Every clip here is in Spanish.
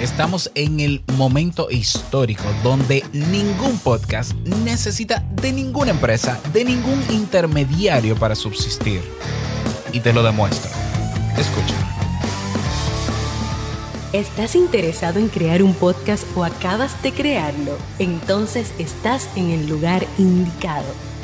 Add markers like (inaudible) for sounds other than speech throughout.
Estamos en el momento histórico donde ningún podcast necesita de ninguna empresa, de ningún intermediario para subsistir. Y te lo demuestro. Escucha. ¿Estás interesado en crear un podcast o acabas de crearlo? Entonces estás en el lugar indicado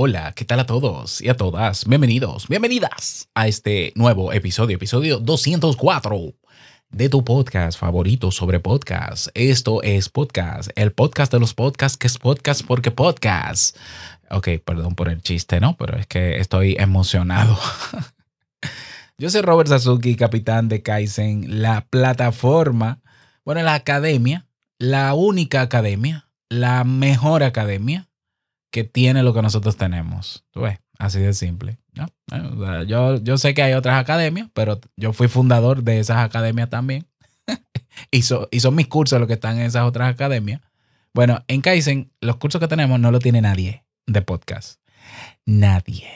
Hola, ¿qué tal a todos y a todas? Bienvenidos, bienvenidas a este nuevo episodio, episodio 204 de tu podcast favorito sobre podcast. Esto es podcast, el podcast de los podcasts que es podcast porque podcast. Ok, perdón por el chiste, ¿no? Pero es que estoy emocionado. (laughs) Yo soy Robert Sasuki, capitán de Kaizen, la plataforma, bueno, la academia, la única academia, la mejor academia que tiene lo que nosotros tenemos. Tú ves, así de simple. yo, yo sé que hay otras academias, pero yo fui fundador de esas academias también. (laughs) y, y son mis cursos los que están en esas otras academias. Bueno, en Kaizen, los cursos que tenemos no lo tiene nadie de podcast. Nadie.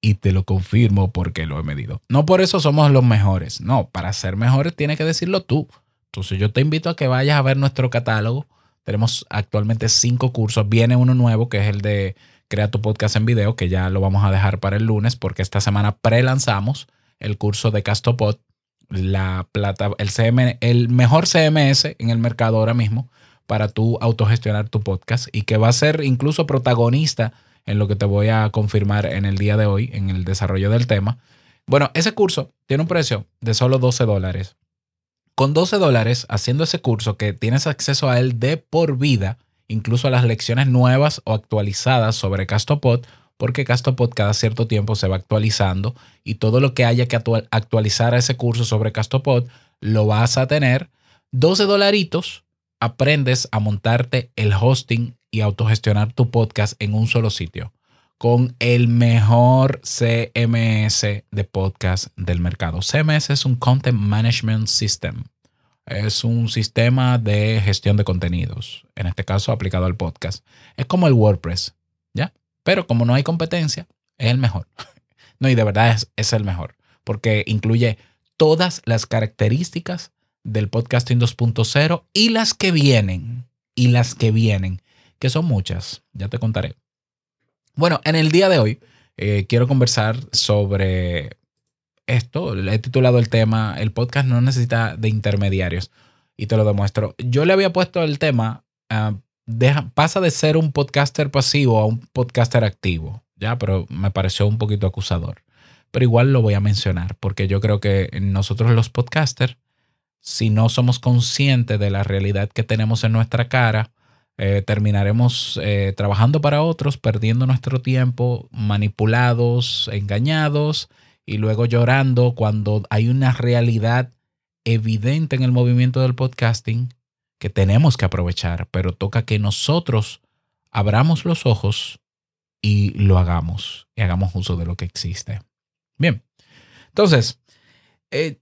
Y te lo confirmo porque lo he medido. No por eso somos los mejores. No, para ser mejores tienes que decirlo tú. Entonces yo te invito a que vayas a ver nuestro catálogo tenemos actualmente cinco cursos. Viene uno nuevo que es el de Crea tu podcast en video, que ya lo vamos a dejar para el lunes porque esta semana pre-lanzamos el curso de Castopod, la plata, el, CM, el mejor CMS en el mercado ahora mismo para tú autogestionar tu podcast y que va a ser incluso protagonista en lo que te voy a confirmar en el día de hoy, en el desarrollo del tema. Bueno, ese curso tiene un precio de solo 12 dólares con 12 dólares, haciendo ese curso que tienes acceso a él de por vida, incluso a las lecciones nuevas o actualizadas sobre Castopod, porque Castopod cada cierto tiempo se va actualizando y todo lo que haya que actualizar a ese curso sobre Castopod lo vas a tener. 12 dolaritos, aprendes a montarte el hosting y autogestionar tu podcast en un solo sitio con el mejor CMS de podcast del mercado. CMS es un Content Management System. Es un sistema de gestión de contenidos, en este caso aplicado al podcast. Es como el WordPress, ¿ya? Pero como no hay competencia, es el mejor. (laughs) No, y de verdad es, es el mejor, porque incluye todas las características del podcasting 2.0 y las que vienen, y las que vienen, que son muchas, ya te contaré. Bueno, en el día de hoy eh, quiero conversar sobre esto. Le he titulado el tema, el podcast no necesita de intermediarios. Y te lo demuestro. Yo le había puesto el tema, ah, pasa de ser un podcaster pasivo a un podcaster activo. Ya, pero me pareció un poquito acusador. Pero igual lo voy a mencionar porque yo creo que nosotros los podcasters, si no somos conscientes de la realidad que tenemos en nuestra cara, eh, terminaremos eh, trabajando para otros, perdiendo nuestro tiempo, manipulados, engañados y luego llorando cuando hay una realidad evidente en el movimiento del podcasting que tenemos que aprovechar, pero toca que nosotros abramos los ojos y lo hagamos y hagamos uso de lo que existe. Bien, entonces, eh,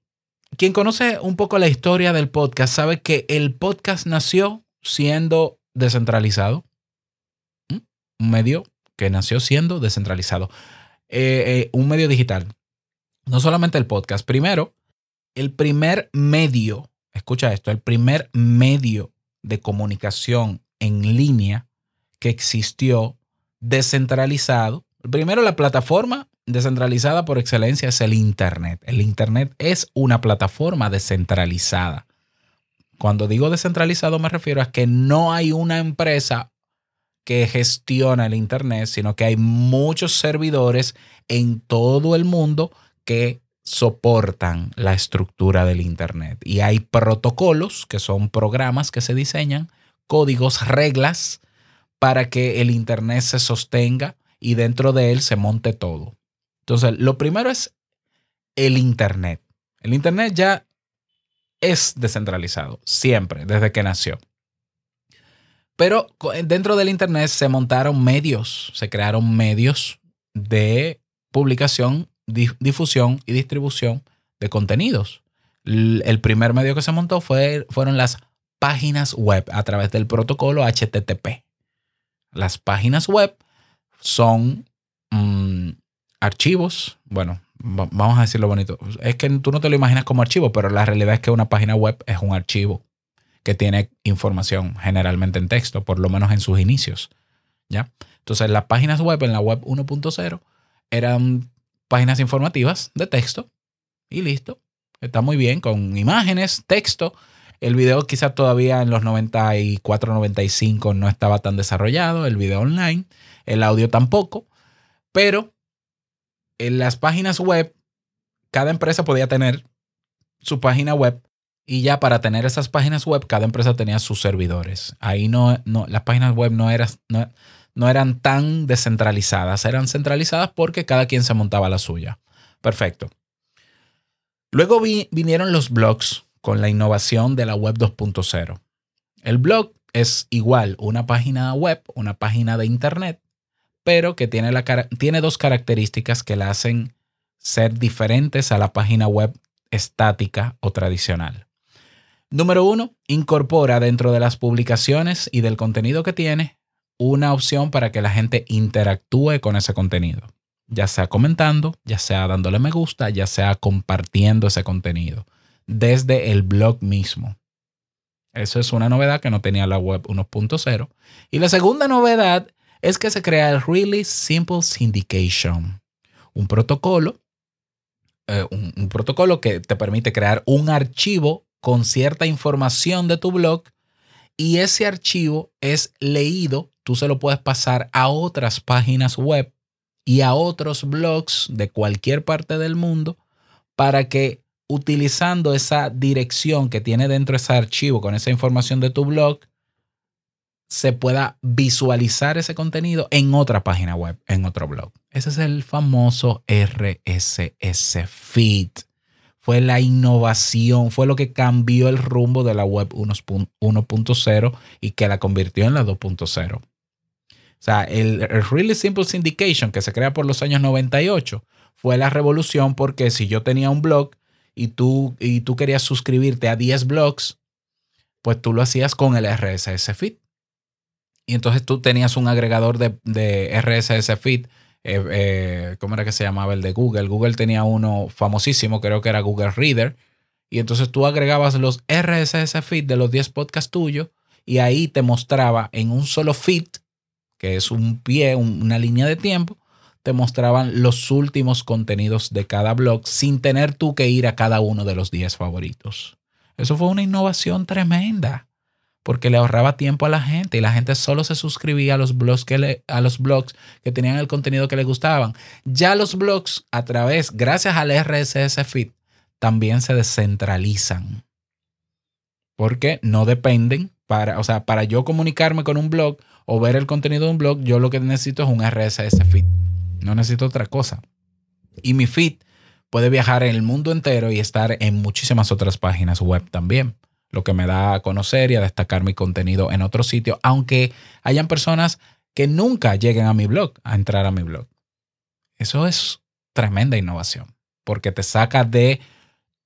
quien conoce un poco la historia del podcast sabe que el podcast nació siendo descentralizado. Un medio que nació siendo descentralizado. Eh, eh, un medio digital. No solamente el podcast. Primero, el primer medio, escucha esto, el primer medio de comunicación en línea que existió descentralizado. Primero, la plataforma descentralizada por excelencia es el Internet. El Internet es una plataforma descentralizada. Cuando digo descentralizado me refiero a que no hay una empresa que gestiona el Internet, sino que hay muchos servidores en todo el mundo que soportan la estructura del Internet. Y hay protocolos, que son programas que se diseñan, códigos, reglas, para que el Internet se sostenga y dentro de él se monte todo. Entonces, lo primero es el Internet. El Internet ya es descentralizado, siempre, desde que nació. Pero dentro del Internet se montaron medios, se crearon medios de publicación, difusión y distribución de contenidos. El primer medio que se montó fue, fueron las páginas web a través del protocolo HTTP. Las páginas web son mm, archivos, bueno, vamos a decirlo bonito, es que tú no te lo imaginas como archivo, pero la realidad es que una página web es un archivo que tiene información generalmente en texto, por lo menos en sus inicios. ¿ya? Entonces, las páginas web en la web 1.0 eran páginas informativas de texto y listo. Está muy bien con imágenes, texto. El video quizás todavía en los 94, 95 no estaba tan desarrollado, el video online, el audio tampoco, pero en las páginas web, cada empresa podía tener su página web y ya para tener esas páginas web, cada empresa tenía sus servidores. Ahí no, no las páginas web no, no, no eran tan descentralizadas, eran centralizadas porque cada quien se montaba la suya. Perfecto. Luego vinieron los blogs con la innovación de la web 2.0. El blog es igual una página web, una página de internet, pero que tiene, la, tiene dos características que la hacen ser diferentes a la página web estática o tradicional. Número uno, incorpora dentro de las publicaciones y del contenido que tiene una opción para que la gente interactúe con ese contenido, ya sea comentando, ya sea dándole me gusta, ya sea compartiendo ese contenido desde el blog mismo. Eso es una novedad que no tenía la web 1.0. Y la segunda novedad es que se crea el Really Simple Syndication, un protocolo, eh, un, protocolo que te permite crear un archivo con cierta información de tu blog y ese archivo es leído, tú se lo puedes pasar a otras páginas web y a otros blogs de cualquier parte del mundo para que utilizando esa dirección que tiene dentro ese archivo con esa información de tu blog, se pueda visualizar ese contenido en otra página web, en otro blog. Ese es el famoso RSS feed. Fue la innovación, fue lo que cambió el rumbo de la web 1.0 y que la convirtió en la 2.0. O sea, el, Really Simple Syndication que se crea por los años 98 fue la revolución porque si yo tenía un blog y tú, y tú querías suscribirte a 10 blogs, pues tú lo hacías con el RSS feed. Y entonces tú tenías un agregador de, RSS feed. Eh, eh, ¿Cómo era que se llamaba el de Google? Google tenía uno famosísimo, creo que era Google Reader. Y entonces tú agregabas los RSS feed de los 10 podcasts tuyos y ahí te mostraba en un solo feed, que es un pie, una línea de tiempo, te mostraban los últimos contenidos de cada blog sin tener tú que ir a cada uno de los 10 favoritos. Eso fue una innovación tremenda porque le ahorraba tiempo a la gente y la gente solo se suscribía a los blogs que, a los blogs que tenían el contenido que le gustaban. Ya los blogs, a través, gracias al RSS feed, también se descentralizan. Porque no dependen para, o sea, para yo comunicarme con un blog o ver el contenido de un blog, yo lo que necesito es un RSS feed. No necesito otra cosa. Y mi feed puede viajar en el mundo entero y estar en muchísimas otras páginas web también lo que me da a conocer y a destacar mi contenido en otro sitio, aunque hayan personas que nunca lleguen a mi blog, a entrar a mi blog. Eso es tremenda innovación, porque te saca de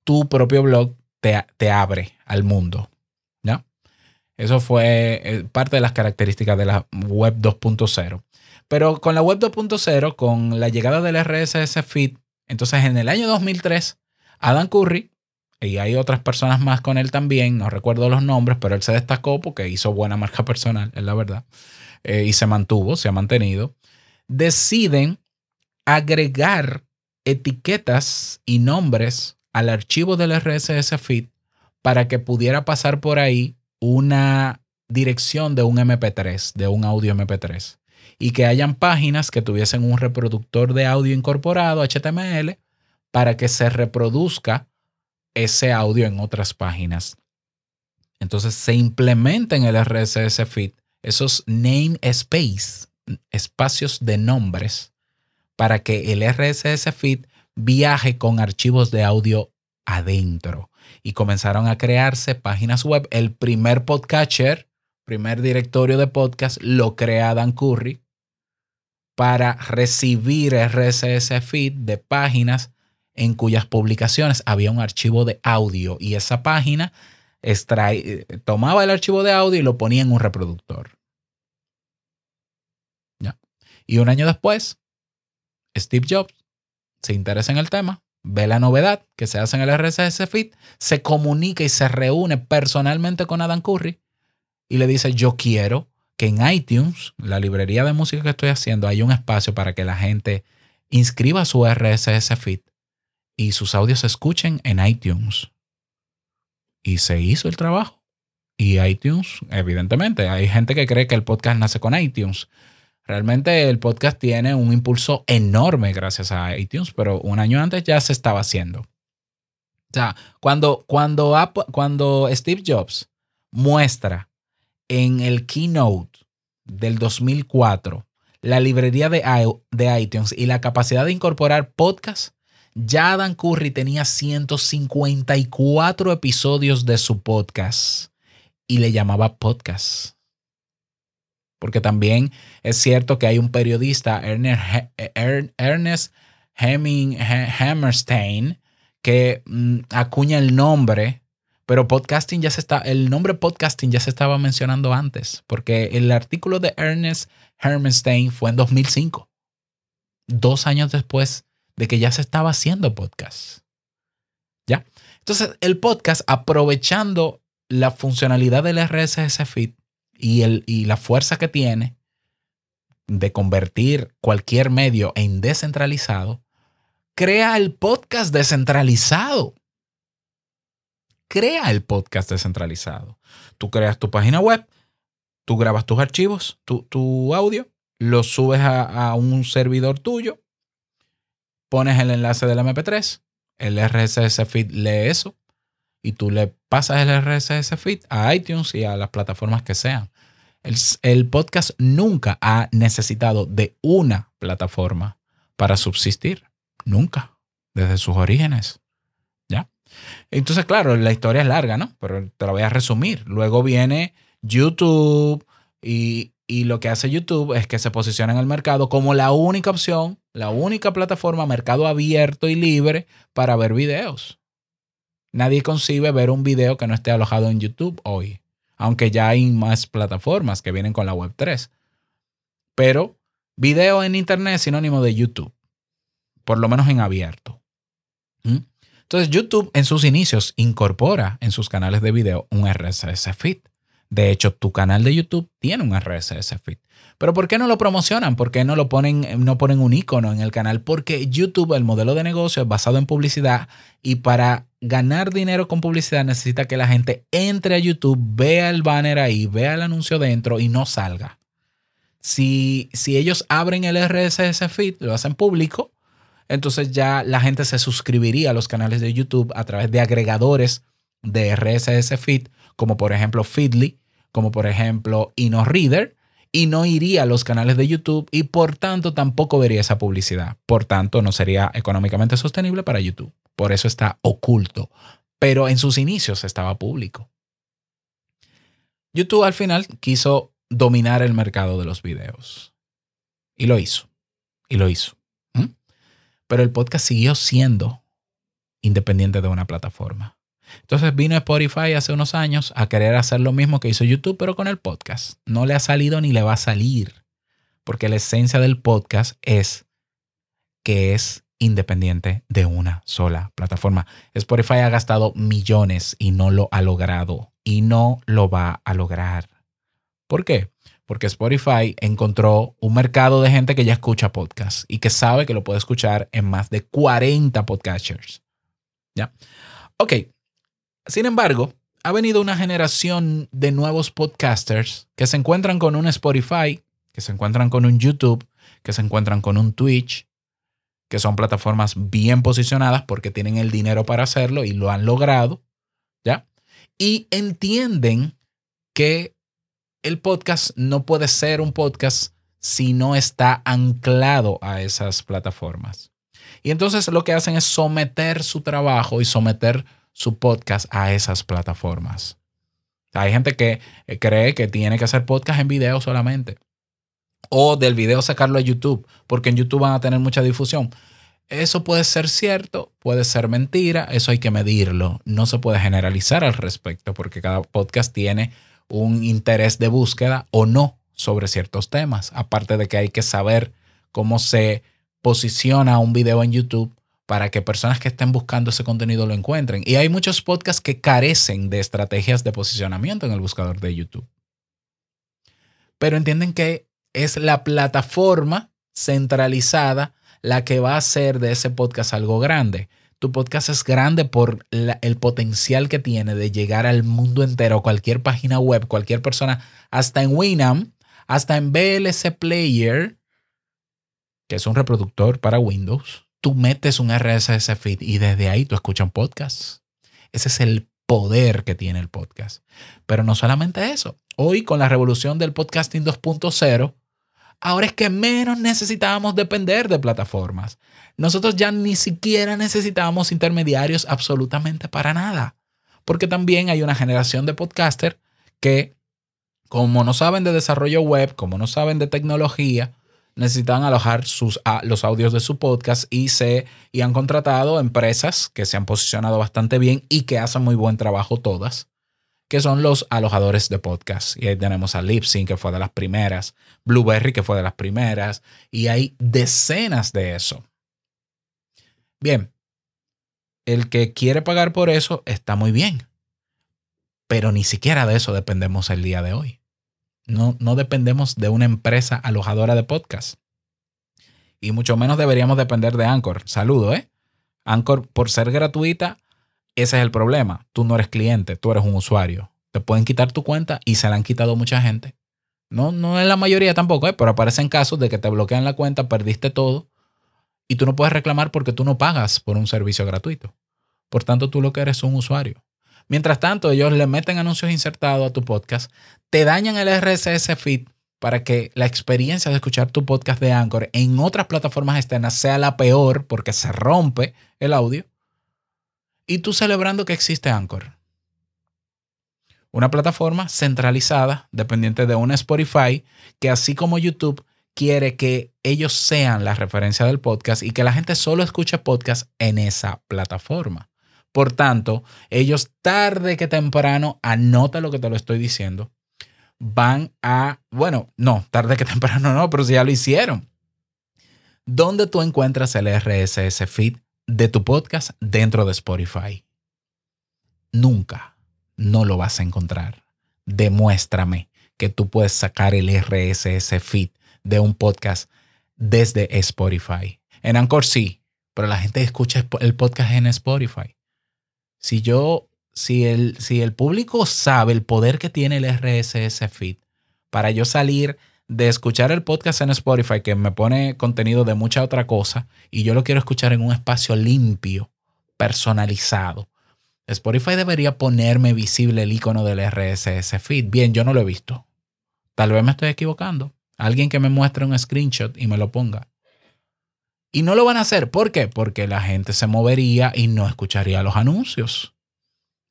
tu propio blog, te, te abre al mundo. ¿ya? Eso fue eh, parte de las características de la web 2.0. Pero con la web 2.0, con la llegada del RSS feed, entonces en el año 2003, Adam Curry y hay otras personas más con él también, no recuerdo los nombres, pero él se destacó porque hizo buena marca (laughs) personal, es la verdad, eh, y se mantuvo, se ha mantenido, deciden agregar etiquetas y nombres al archivo del RSS feed para que pudiera pasar por ahí una dirección de un MP3, de un audio MP3, y que hayan páginas que tuviesen un reproductor de audio incorporado, HTML, para que se reproduzca ese audio en otras páginas. Entonces se implementa en el RSS feed esos namespace, espacios de nombres, para que el RSS feed viaje con archivos de audio adentro. y comenzaron a crearse páginas web. El primer podcatcher, primer directorio de podcast, lo crea Dan Curry para recibir RSS feed de páginas en cuyas publicaciones había un archivo de audio y esa página tomaba el archivo de audio y lo ponía en un reproductor. ¿Ya? Y un año después, Steve Jobs se interesa en el tema, ve la novedad que se hace en el RSS feed, se comunica y se reúne personalmente con Adam Curry y le dice, yo quiero que en iTunes, la librería de música que estoy haciendo, haya un espacio para que la gente inscriba su RSS feed y sus audios se escuchen en iTunes. Y se hizo el trabajo. Y iTunes, evidentemente, hay gente que cree que el podcast nace con iTunes. Realmente el podcast tiene un impulso enorme gracias a iTunes, pero un año antes ya se estaba haciendo. O sea, cuando, cuando, cuando Steve Jobs muestra en el keynote del 2004 la librería de, de iTunes y la capacidad de incorporar podcasts, ya Dan Curry tenía 154 episodios de su podcast y le llamaba podcast. Porque también es cierto que hay un periodista, Ernest Hemming, Hammerstein, que mm, acuña el nombre, pero podcasting ya se está, el nombre podcasting ya se estaba mencionando antes, porque el artículo de Ernest Hammerstein fue en 2005, dos años después de que ya se estaba haciendo podcast. ¿Ya? Entonces, el podcast, aprovechando la funcionalidad del RSS feed, y, el, y la fuerza que tiene de convertir cualquier medio en descentralizado, crea el podcast descentralizado. Crea el podcast descentralizado. Tú creas tu página web, tú grabas tus archivos, tu, audio, lo subes a, un servidor tuyo, pones el enlace del MP3, el RSS feed lee eso, y tú le pasas el RSS feed a iTunes y a las plataformas que sean. El, podcast nunca ha necesitado de una plataforma para subsistir. Nunca. Desde sus orígenes. ¿Ya? Entonces, claro, la historia es larga, ¿no? Pero te la voy a resumir. Luego viene YouTube y, y lo que hace YouTube es que se posiciona en el mercado como la única opción, la única plataforma, mercado abierto y libre para ver videos. Nadie concibe ver un video que no esté alojado en YouTube hoy, aunque ya hay más plataformas que vienen con la Web 3. Pero video en Internet es sinónimo de YouTube, por lo menos en abierto. ¿Mm? Entonces YouTube en sus inicios incorpora en sus canales de video un RSS feed. De hecho, tu canal de YouTube tiene un RSS feed. Pero ¿por qué no lo promocionan? ¿Por qué no lo ponen, no ponen un icono en el canal? Porque YouTube, el modelo de negocio es basado en publicidad y para ganar dinero con publicidad necesita que la gente entre a YouTube, vea el banner ahí, vea el anuncio dentro y no salga. Si, si ellos abren el RSS feed, lo hacen público, entonces ya la gente se suscribiría a los canales de YouTube a través de agregadores de RSS feed, como por ejemplo Feedly, como por ejemplo InnoReader, y no iría a los canales de YouTube y por tanto tampoco vería esa publicidad. Por tanto, no sería económicamente sostenible para YouTube. Por eso está oculto. Pero en sus inicios estaba público. YouTube al final quiso dominar el mercado de los videos. Y lo hizo. Y lo hizo. ¿Mm? Pero el podcast siguió siendo independiente de una plataforma. Entonces vino Spotify hace unos años a querer hacer lo mismo que hizo YouTube, pero con el podcast. No le ha salido ni le va a salir, porque la esencia del podcast es que es independiente de una sola plataforma. Spotify ha gastado millones y no lo ha logrado y no lo va a lograr. ¿Por qué? Porque Spotify encontró un mercado de gente que ya escucha podcast y que sabe que lo puede escuchar en más de 40 podcasters. ¿Ya? Ok, sin embargo, ha venido una generación de nuevos podcasters que se encuentran con un Spotify, que se encuentran con un YouTube, que se encuentran con un Twitch, que son plataformas bien posicionadas porque tienen el dinero para hacerlo y lo han logrado, ¿ya? Y entienden que el podcast no puede ser un podcast si no está anclado a esas plataformas. Y entonces lo que hacen es someter su trabajo y someter su podcast a esas plataformas. Hay gente que cree que tiene que hacer podcast en video solamente. O del video sacarlo a YouTube, porque en YouTube van a tener mucha difusión. Eso puede ser cierto, puede ser mentira, eso hay que medirlo. No se puede generalizar al respecto, porque cada podcast tiene un interés de búsqueda o no sobre ciertos temas. Aparte de que hay que saber cómo se posiciona un video en YouTube para que personas que estén buscando ese contenido lo encuentren. Y hay muchos podcasts que carecen de estrategias de posicionamiento en el buscador de YouTube. Pero entienden que es la plataforma centralizada la que va a hacer de ese podcast algo grande. Tu podcast es grande por el potencial que tiene de llegar al mundo entero, cualquier página web, cualquier persona, hasta en Winamp, hasta en BLC Player, que es un reproductor para Windows tú metes un RSS feed y desde ahí tú escuchas un podcast. Ese es el poder que tiene el podcast. Pero no solamente eso. Hoy con la revolución del podcasting 2.0, ahora es que menos necesitábamos depender de plataformas. Nosotros ya ni siquiera necesitábamos intermediarios absolutamente para nada. Porque también hay una generación de podcasters que, como no saben de desarrollo web, como no saben de tecnología, necesitan alojar sus, los audios de su podcast y, se, y han contratado empresas que se han posicionado bastante bien y que hacen muy buen trabajo todas, que son los alojadores de podcast. Y ahí tenemos a Lipsync, que fue de las primeras, Blueberry, que fue de las primeras, y hay decenas de eso. Bien, el que quiere pagar por eso está muy bien, pero ni siquiera de eso dependemos el día de hoy. No, dependemos de una empresa alojadora de podcast. Y mucho menos deberíamos depender de Anchor. Saludo, ¿eh? Anchor, por ser gratuita, ese es el problema. Tú no eres cliente, tú eres un usuario. Te pueden quitar tu cuenta y se la han quitado mucha gente. No, no es la mayoría tampoco, ¿eh? pero aparecen casos de que te bloquean la cuenta, perdiste todo y tú no puedes reclamar porque tú no pagas por un servicio gratuito. Por tanto, tú lo que eres es un usuario. Mientras tanto, ellos le meten anuncios insertados a tu podcast, te dañan el RSS feed para que la experiencia de escuchar tu podcast de Anchor en otras plataformas externas sea la peor porque se rompe el audio. Y tú celebrando que existe Anchor. Una plataforma centralizada, dependiente de un Spotify, que así como YouTube quiere que ellos sean la referencia del podcast y que la gente solo escuche podcast en esa plataforma. Por tanto, ellos tarde que temprano, anota lo que te lo estoy diciendo, van a, bueno, no, tarde que (laughs) temprano no, pero si ya lo hicieron. ¿Dónde tú encuentras el RSS feed de tu podcast dentro de Spotify? Nunca, no lo vas a encontrar. Demuéstrame que tú puedes sacar el RSS feed de un podcast desde Spotify. En Anchor sí, pero la gente escucha el podcast en Spotify. Si yo, si el, si el público sabe el poder que tiene el RSS feed para yo salir de escuchar el podcast en Spotify que me pone contenido de mucha otra cosa y yo lo quiero escuchar en un espacio limpio, personalizado. Spotify debería ponerme visible el icono del RSS feed. Bien, yo no lo he visto. Tal vez me estoy equivocando. Alguien que me muestre un screenshot y me lo ponga. Y no lo van a hacer. ¿Por qué? Porque la gente se movería y no escucharía los anuncios.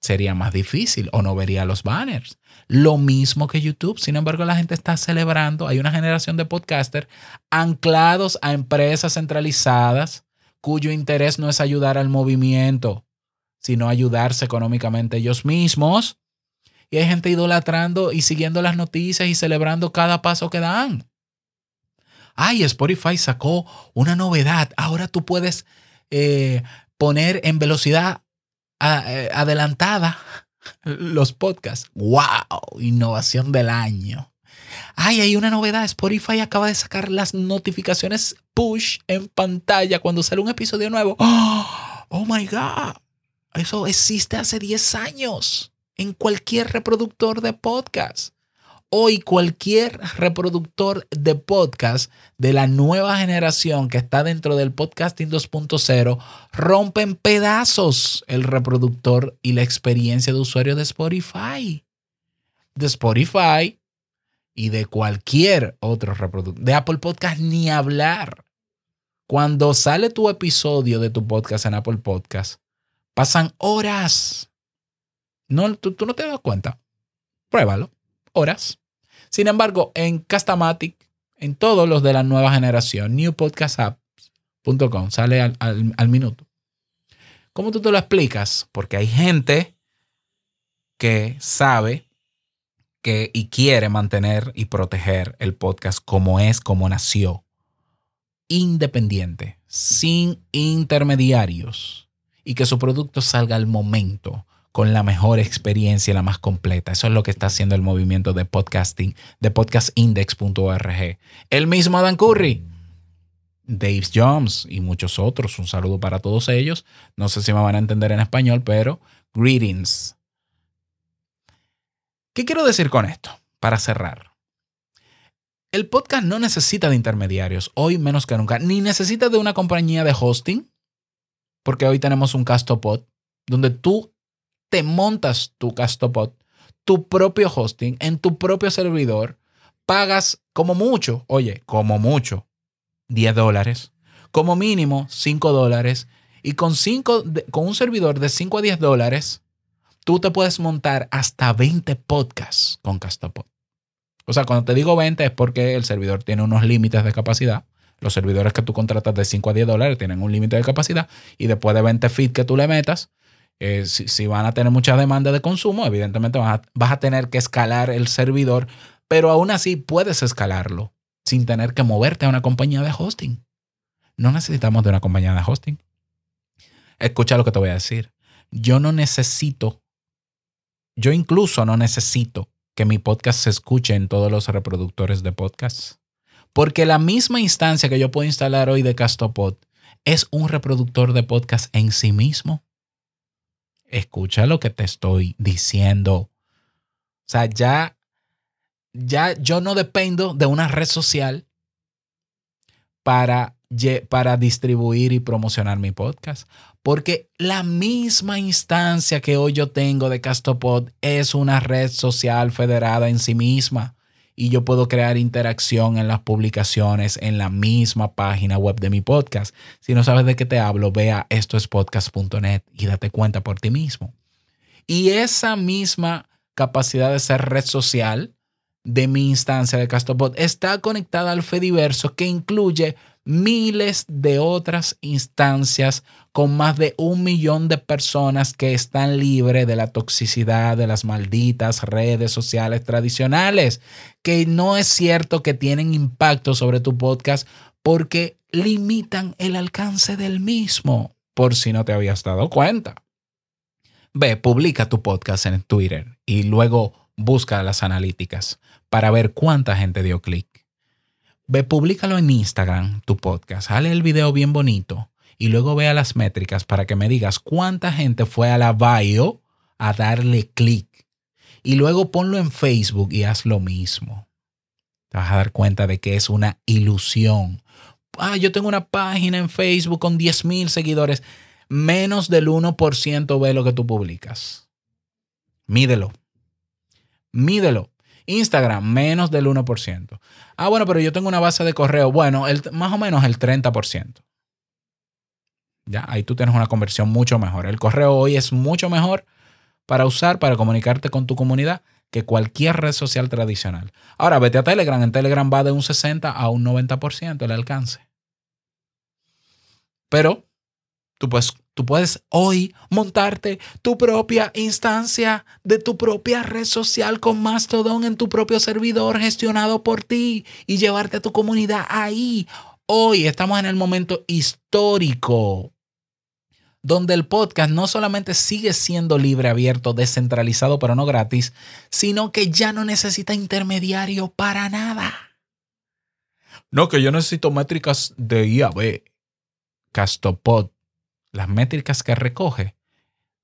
Sería más difícil o no vería los banners. Lo mismo que YouTube. Sin embargo, la gente está celebrando. Hay una generación de podcasters anclados a empresas centralizadas cuyo interés no es ayudar al movimiento, sino ayudarse económicamente ellos mismos. Y hay gente idolatrando y siguiendo las noticias y celebrando cada paso que dan ay, Spotify sacó una novedad. Ahora tú puedes eh, poner en velocidad eh, adelantada (laughs) los podcasts. ¡Wow! Innovación del año. Ay, hay una novedad. Spotify acaba de sacar las notificaciones push en pantalla cuando sale un episodio nuevo. (gasps) Oh, my God. Eso existe hace 10 años en cualquier reproductor de podcast. Hoy cualquier reproductor de podcast de la nueva generación que está dentro del podcasting 2.0 rompe en pedazos el reproductor y la experiencia de usuario de Spotify. De Spotify y de cualquier otro reproductor. De Apple Podcast ni hablar. Cuando sale tu episodio de tu podcast en Apple Podcast, Pasan horas. No, tú, tú no te das cuenta. Pruébalo. Horas. Sin embargo, en Castamatic, en todos los de la nueva generación, newpodcastapps.com, sale al, al, minuto. ¿Cómo tú te lo explicas? Porque hay gente que sabe que y quiere mantener y proteger el podcast como es, como nació, independiente, sin intermediarios y que su producto salga al momento con la mejor experiencia, la más completa. Eso es lo que está haciendo el movimiento de podcasting, de podcastindex.org. El mismo Dan Curry, Dave Jones y muchos otros. Un saludo para todos ellos. No sé si me van a entender en español, pero greetings. ¿Qué quiero decir con esto? Para cerrar. El podcast no necesita de intermediarios, hoy menos que nunca, ni necesita de una compañía de hosting, porque hoy tenemos un Castopod, donde tú te montas tu Castopod, tu propio hosting en tu propio servidor, pagas como mucho, oye, como mucho, 10 dólares, como mínimo 5 dólares, y con, cinco, con un servidor de 5 a 10 dólares, tú te puedes montar hasta 20 podcasts con Castopod. O sea, cuando te digo 20 es porque el servidor tiene unos límites de capacidad. Los servidores que tú contratas de 5 a 10 dólares tienen un límite de capacidad y después de 20 feet que tú le metas, eh, si, van a tener mucha demanda de consumo, evidentemente vas a, vas a tener que escalar el servidor, pero aún así puedes escalarlo sin tener que moverte a una compañía de hosting. No necesitamos de una compañía de hosting. Escucha lo que te voy a decir. Yo no necesito, yo incluso no necesito que mi podcast se escuche en todos los reproductores de podcast. Porque la misma instancia que yo puedo instalar hoy de Castopod es un reproductor de podcast en sí mismo. Escucha lo que te estoy diciendo. O sea, ya, ya yo no dependo de una red social para, para distribuir y promocionar mi podcast. Porque la misma instancia que hoy yo tengo de Castopod es una red social federada en sí misma. Y yo puedo crear interacción en las publicaciones en la misma página web de mi podcast. Si no sabes de qué te hablo, ve a estoespodcast.net y date cuenta por ti mismo. Y esa misma capacidad de ser red social de mi instancia de Castopod está conectada al Fediverso que incluye miles de otras instancias con más de un millón de personas que están libres de la toxicidad de las malditas redes sociales tradicionales, que no es cierto que tienen impacto sobre tu podcast porque limitan el alcance del mismo, por si no te habías dado cuenta. Ve, publica tu podcast en Twitter y luego busca las analíticas para ver cuánta gente dio clic Ve, públicalo en Instagram, tu podcast, hale el video bien bonito y luego vea las métricas para que me digas cuánta gente fue a la bio a darle clic. Y luego ponlo en Facebook y haz lo mismo. Te vas a dar cuenta de que es una ilusión. Ah, yo tengo una página en Facebook con 10 mil seguidores. Menos del 1% ve lo que tú publicas. Mídelo. Mídelo. Instagram, menos del 1%. Ah, bueno, pero yo tengo una base de correo. Bueno, el, más o menos el 30%. Ya, ahí tú tienes una conversión mucho mejor. El correo hoy es mucho mejor para usar, para comunicarte con tu comunidad que cualquier red social tradicional. Ahora, vete a Telegram. En Telegram va de un 60 a un 90% el alcance. Pero tú puedes Tú puedes hoy montarte tu propia instancia de tu propia red social con Mastodon en tu propio servidor gestionado por ti y llevarte a tu comunidad ahí. Hoy estamos en el momento histórico donde el podcast no solamente sigue siendo libre, abierto, descentralizado, pero no gratis, sino que ya no necesita intermediario para nada. No, que yo necesito métricas de IAB. Castopod las métricas que recoge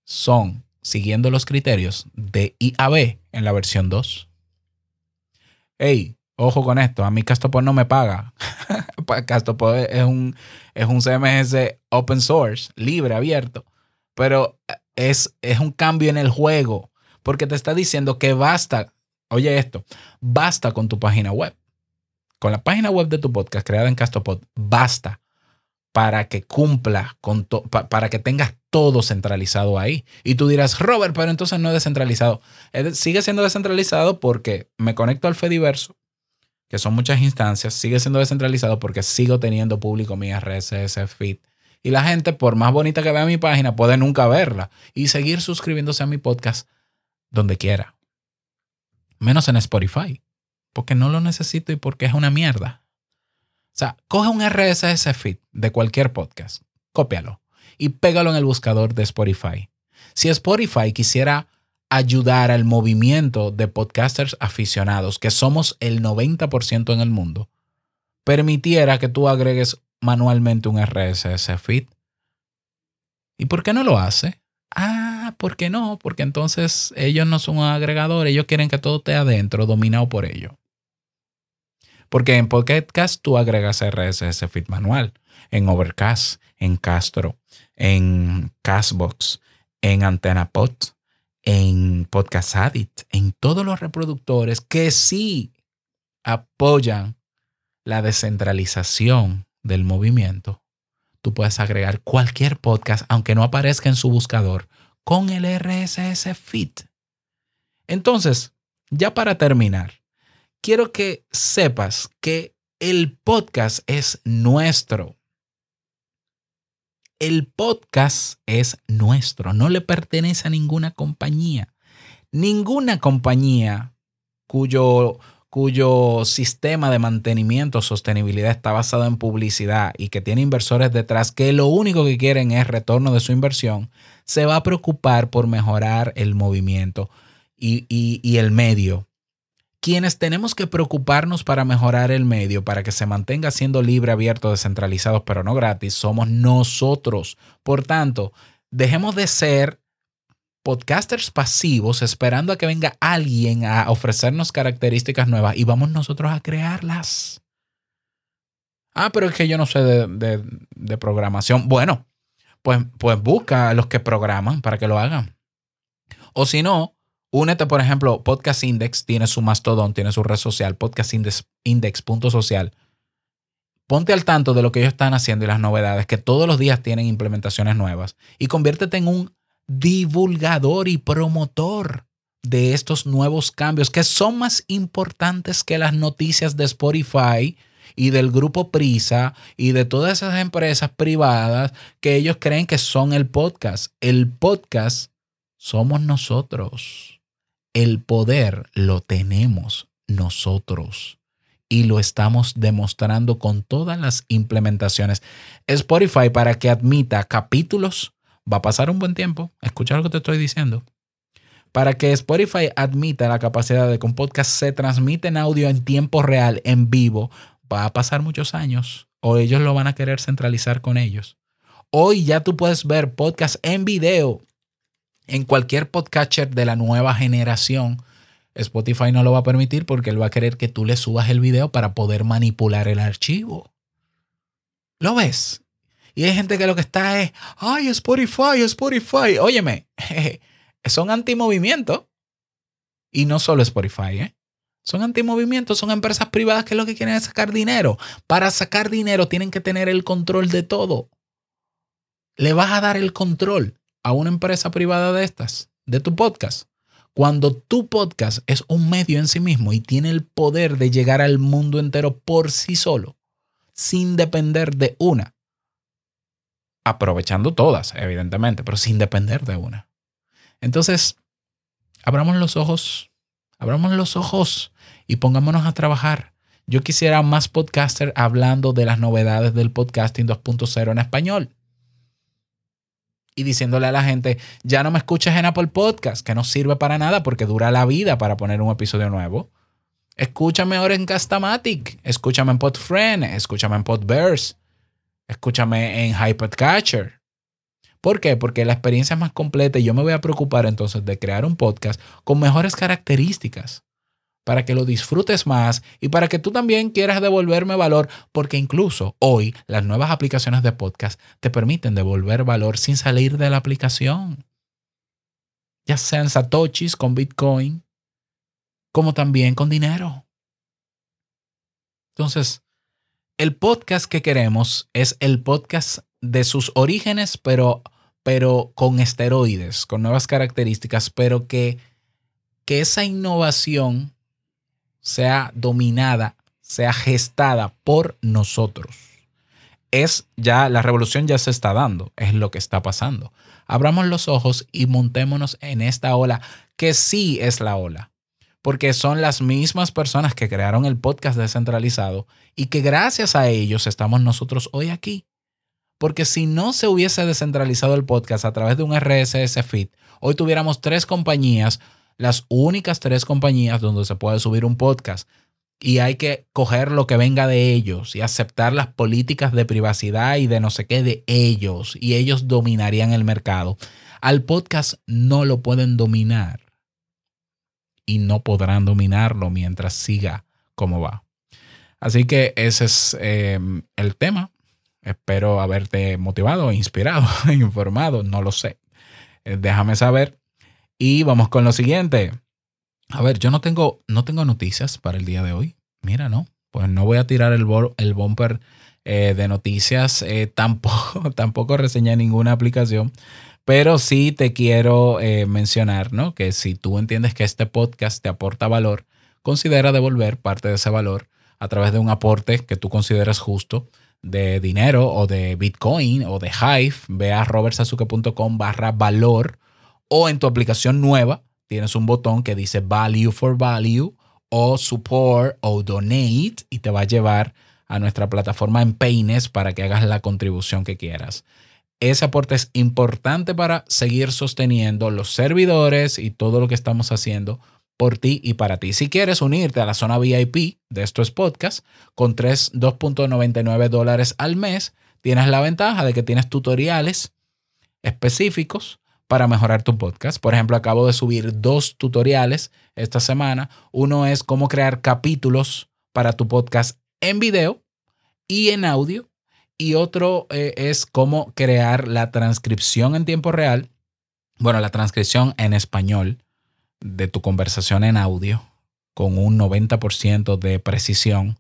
son siguiendo los criterios de IAB en la versión 2. Hey, ojo con esto, a mí Castopod no me paga. (laughs) Castopod es un, es un CMS open source, libre, abierto, pero es, es un cambio en el juego porque te está diciendo que basta, oye esto, basta con tu página web. Con la página web de tu podcast creada en Castopod, basta para que cumpla con para que tengas todo centralizado ahí. Y tú dirás, Robert, pero entonces no es descentralizado. Sigue siendo descentralizado porque me conecto al Fediverso, que son muchas instancias. Sigue siendo descentralizado porque sigo teniendo público mi RSS feed. Y la gente, por más bonita que vea mi página, puede nunca verla y seguir suscribiéndose a mi podcast donde quiera. Menos en Spotify, porque no lo necesito y porque es una mierda. O sea, coge un RSS feed de cualquier podcast, cópialo y pégalo en el buscador de Spotify. Si Spotify quisiera ayudar al movimiento de podcasters aficionados, que somos el 90% en el mundo, permitiera que tú agregues manualmente un RSS feed. ¿Y por qué no lo hace? Ah, ¿por qué no? Porque entonces ellos no son un agregador, ellos quieren que todo esté adentro, dominado por ellos. Porque en Podcast tú agregas RSS feed manual, en Overcast, en Castro, en Castbox, en AntennaPod, en Podcast Addict, en todos los reproductores que sí apoyan la descentralización del movimiento. Tú puedes agregar cualquier podcast, aunque no aparezca en su buscador, con el RSS feed. Entonces, ya para terminar, quiero que sepas que el podcast es nuestro. El podcast es nuestro, no le pertenece a ninguna compañía. Ninguna compañía cuyo, cuyo sistema de mantenimiento sostenibilidad está basado en publicidad y que tiene inversores detrás que lo único que quieren es retorno de su inversión, se va a preocupar por mejorar el movimiento y, y el medio quienes tenemos que preocuparnos para mejorar el medio, para que se mantenga siendo libre, abierto, descentralizado, pero no gratis, somos nosotros. Por tanto, dejemos de ser podcasters pasivos esperando a que venga alguien a ofrecernos características nuevas y vamos nosotros a crearlas. Ah, pero es que yo no sé de, programación. Bueno, pues, pues busca a los que programan para que lo hagan. O si no, Únete, por ejemplo, Podcast Index tiene su mastodon, tiene su red social, podcastindex.social. Ponte al tanto de lo que ellos están haciendo y las novedades, que todos los días tienen implementaciones nuevas. Y conviértete en un divulgador y promotor de estos nuevos cambios que son más importantes que las noticias de Spotify y del grupo Prisa y de todas esas empresas privadas que ellos creen que son el podcast. El podcast somos nosotros. El poder lo tenemos nosotros y lo estamos demostrando con todas las implementaciones. Spotify para que admita capítulos va a pasar un buen tiempo. Escucha lo que te estoy diciendo. Para que Spotify admita la capacidad de que un podcast se transmite en audio en tiempo real, en vivo, va a pasar muchos años o ellos lo van a querer centralizar con ellos. Hoy ya tú puedes ver podcast en video en cualquier podcatcher de la nueva generación, Spotify no lo va a permitir porque él va a querer que tú le subas el video para poder manipular el archivo. ¿Lo ves? Y hay gente que lo que está es, ay, Spotify, Spotify. Óyeme, (laughs) son antimovimiento. Y no solo Spotify, ¿eh? Son antimovimientos, son empresas privadas que lo que quieren es sacar dinero. Para sacar dinero tienen que tener el control de todo. Le vas a dar el control a una empresa privada de estas, de tu podcast, cuando tu podcast es un medio en sí mismo y tiene el poder de llegar al mundo entero por sí solo, sin depender de una, aprovechando todas, evidentemente, pero sin depender de una. Entonces, abramos los ojos, abramos los ojos y pongámonos a trabajar. Yo quisiera más podcaster hablando de las novedades del podcasting 2.0 en español y diciéndole a la gente, ya no me escuches en Apple Podcast, que no sirve para nada porque dura la vida para poner un episodio nuevo. Escúchame ahora en Castamatic, escúchame en Podfriend, escúchame en Podverse, escúchame en HyperCatcher. ¿Por qué? Porque la experiencia es más completa y yo me voy a preocupar entonces de crear un podcast con mejores características para que lo disfrutes más y para que tú también quieras devolverme valor, porque incluso hoy las nuevas aplicaciones de podcast te permiten devolver valor sin salir de la aplicación. Ya sean satoshis con Bitcoin, como también con dinero. Entonces, el podcast que queremos es el podcast de sus orígenes, pero pero con esteroides, con nuevas características, pero que, que esa innovación sea dominada, sea gestada por nosotros. Es ya, la revolución ya se está dando, es lo que está pasando. Abramos los ojos y montémonos en esta ola, que sí es la ola, porque son las mismas personas que crearon el podcast descentralizado y que gracias a ellos estamos nosotros hoy aquí. Porque si no se hubiese descentralizado el podcast a través de un RSS feed, hoy tuviéramos tres compañías las únicas tres compañías donde se puede subir un podcast y hay que coger lo que venga de ellos y aceptar las políticas de privacidad y de no sé qué de ellos y ellos dominarían el mercado. Al podcast no lo pueden dominar y no podrán dominarlo mientras siga como va. Así que ese es em, el tema. Espero haberte motivado, inspirado, (laughs) informado, no lo sé. Eh, déjame saber y vamos con lo siguiente. A ver, yo no tengo, no tengo noticias para el día de hoy. Mira, no. Pues no voy a tirar el, el bumper eh, de noticias. Eh, (laughs) tampoco, tampoco reseñé ninguna aplicación. Pero sí te quiero eh, mencionar, ¿no? Que si tú entiendes que este podcast te aporta valor, considera devolver parte de ese valor a través de un aporte que tú consideres justo de dinero o de Bitcoin o de Hive. Ve a robertsazuke.com barra valor o en tu aplicación nueva tienes un botón que dice Value for Value o Support o Donate y te va a llevar a nuestra plataforma en Paines para que hagas la contribución que quieras. Ese aporte es importante para seguir sosteniendo los servidores y todo lo que estamos haciendo por ti y para ti. Si quieres unirte a la zona VIP de estos podcasts con 2.99 dólares al mes, tienes la ventaja de que tienes tutoriales específicos para mejorar tu podcast. Por ejemplo, acabo de subir dos tutoriales esta semana. Uno es cómo crear capítulos para tu podcast en video y en audio. Y otro eh, es cómo crear la transcripción en tiempo real. Bueno, la transcripción en español de tu conversación en audio con un 90% de precisión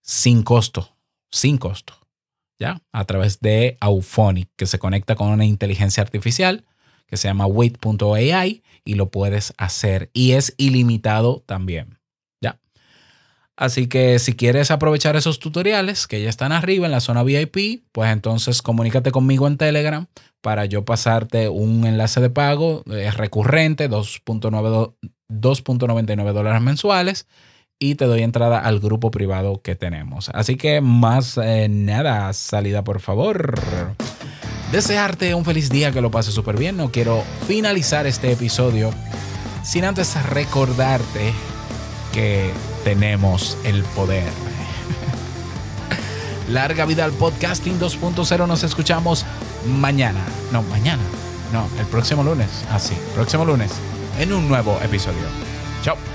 sin costo, sin costo, ¿ya? A través de Auphonic, que se conecta con una inteligencia artificial que se llama wait.ai y lo puedes hacer y es ilimitado también. ¿Ya? Así que si quieres aprovechar esos tutoriales que ya están arriba en la zona VIP, pues entonces comunícate conmigo en Telegram para yo pasarte un enlace de pago es recurrente, 2.99 dólares mensuales y te doy entrada al grupo privado que tenemos. Así que más eh, nada, salida por favor desearte un feliz día, que lo pases súper bien. No quiero finalizar este episodio sin antes recordarte que tenemos el poder. (laughs) Larga vida al podcasting 2.0. Nos escuchamos mañana. No, mañana. No, el próximo lunes. Así, ah, próximo lunes. En un nuevo episodio. Chao.